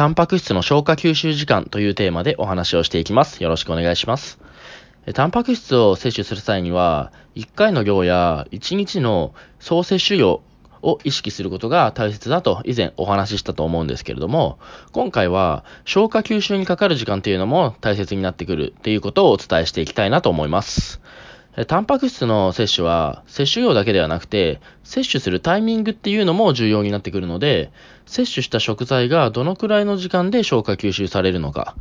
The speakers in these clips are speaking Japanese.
タンパク質の消化吸収時間というテーマでお話をしていきます。よろしくお願いします。タンパク質を摂取する際には、1回の量や1日の総摂取量を意識することが大切だと以前お話ししたと思うんですけれども、今回は消化吸収にかかる時間っていうのも大切になってくるっていうことをお伝えしていきたいなと思います。タンパク質の摂取は摂取量だけではなくて、摂取するタイミングっていうのも重要になってくるので、摂取した食材がどのくらいの時間で消化吸収されるのか、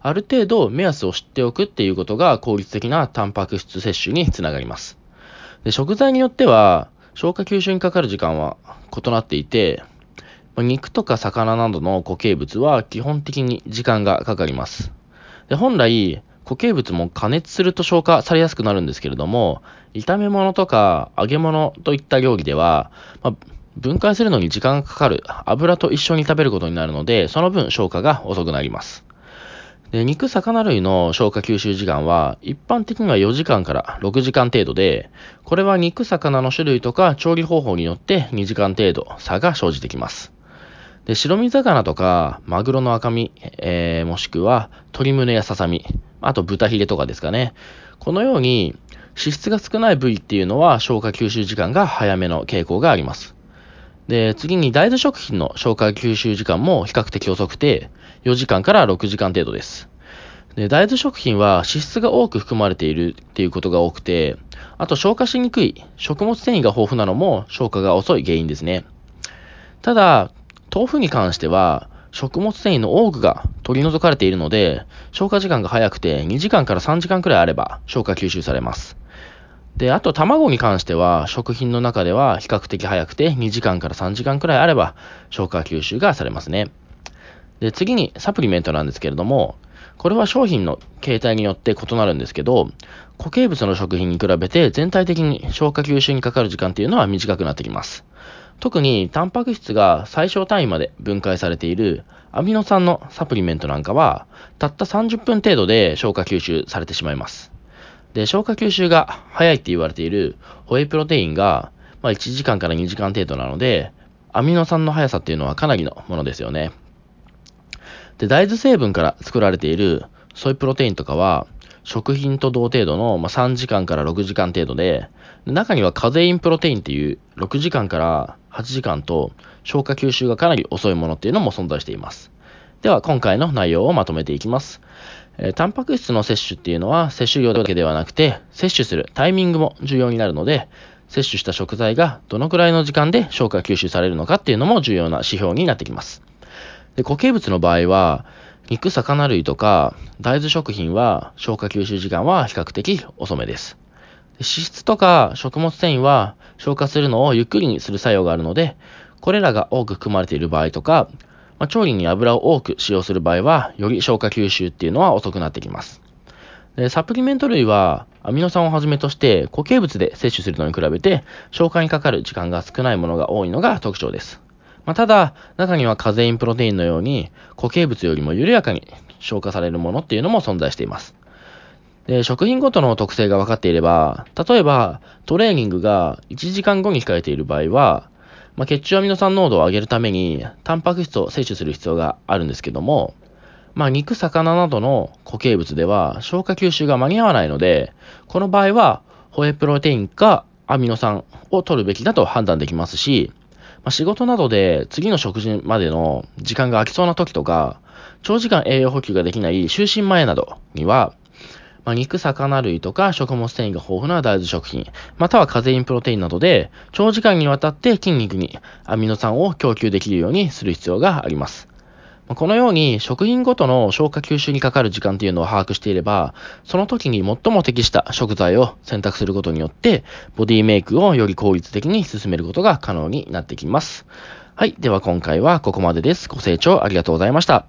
ある程度目安を知っておくっていうことが効率的なタンパク質摂取につながります。で食材によっては消化吸収にかかる時間は異なっていて、肉とか魚などの固形物は基本的に時間がかかります。で本来、固形物も加熱すると消化されやすくなるんですけれども、炒め物とか揚げ物といった料理では、まあ、分解するのに時間がかかる油と一緒に食べることになるので、その分消化が遅くなります。で肉、魚類の消化吸収時間は一般的には4時間から6時間程度で、これは肉、魚の種類とか調理方法によって2時間程度差が生じてきます。で白身魚とかマグロの赤身、えー、もしくは鶏胸やささみ、あと豚ヒレとかですかね。このように脂質が少ない部位っていうのは消化吸収時間が早めの傾向があります。で、次に大豆食品の消化吸収時間も比較的遅くて4時間から6時間程度です。で、大豆食品は脂質が多く含まれているっていうことが多くて、あと消化しにくい食物繊維が豊富なのも消化が遅い原因ですね。ただ、豆腐に関しては食物繊維の多くが取り除かれているので、消化時間が早くて2時間から3時間くらいあれば消化吸収されます。で、あと卵に関しては食品の中では比較的早くて2時間から3時間くらいあれば消化吸収がされますね。で、次にサプリメントなんですけれども、これは商品の形態によって異なるんですけど、固形物の食品に比べて全体的に消化吸収にかかる時間っていうのは短くなってきます。特にタンパク質が最小単位まで分解されているアミノ酸のサプリメントなんかは、たった30分程度で消化吸収されてしまいます。で、消化吸収が早いって言われているホエイプロテインが、まあ、1時間から2時間程度なので、アミノ酸の速さっていうのはかなりのものですよね。で、大豆成分から作られているソイプロテインとかは、食品と同程度の、まあ、3時間から6時間程度で、中にはカゼインプロテインっていう6時間から8時間と消化吸収がかなり遅いものっていうのも存在しています。では今回の内容をまとめていきます。えー、タンパク質の摂取っていうのは摂取量だけではなくて摂取するタイミングも重要になるので摂取した食材がどのくらいの時間で消化吸収されるのかっていうのも重要な指標になってきます。で固形物の場合は肉、魚類とか大豆食品は消化吸収時間は比較的遅めです。脂質とか食物繊維は消化するのをゆっくりにする作用があるので、これらが多く含まれている場合とか、まあ、調理に油を多く使用する場合は、より消化吸収っていうのは遅くなってきます。でサプリメント類は、アミノ酸をはじめとして固形物で摂取するのに比べて、消化にかかる時間が少ないものが多いのが特徴です。まあ、ただ、中にはカゼインプロテインのように固形物よりも緩やかに消化されるものっていうのも存在しています。で、食品ごとの特性が分かっていれば、例えばトレーニングが1時間後に控えている場合は、まあ、血中アミノ酸濃度を上げるために、タンパク質を摂取する必要があるんですけども、まあ、肉、魚などの固形物では消化吸収が間に合わないので、この場合は、ホエプロテインかアミノ酸を取るべきだと判断できますし、まあ、仕事などで次の食事までの時間が空きそうな時とか、長時間栄養補給ができない就寝前などには、まあ、肉、魚類とか食物繊維が豊富な大豆食品、またはカゼインプロテインなどで、長時間にわたって筋肉にアミノ酸を供給できるようにする必要があります。このように食品ごとの消化吸収にかかる時間というのを把握していれば、その時に最も適した食材を選択することによって、ボディメイクをより効率的に進めることが可能になってきます。はい。では今回はここまでです。ご清聴ありがとうございました。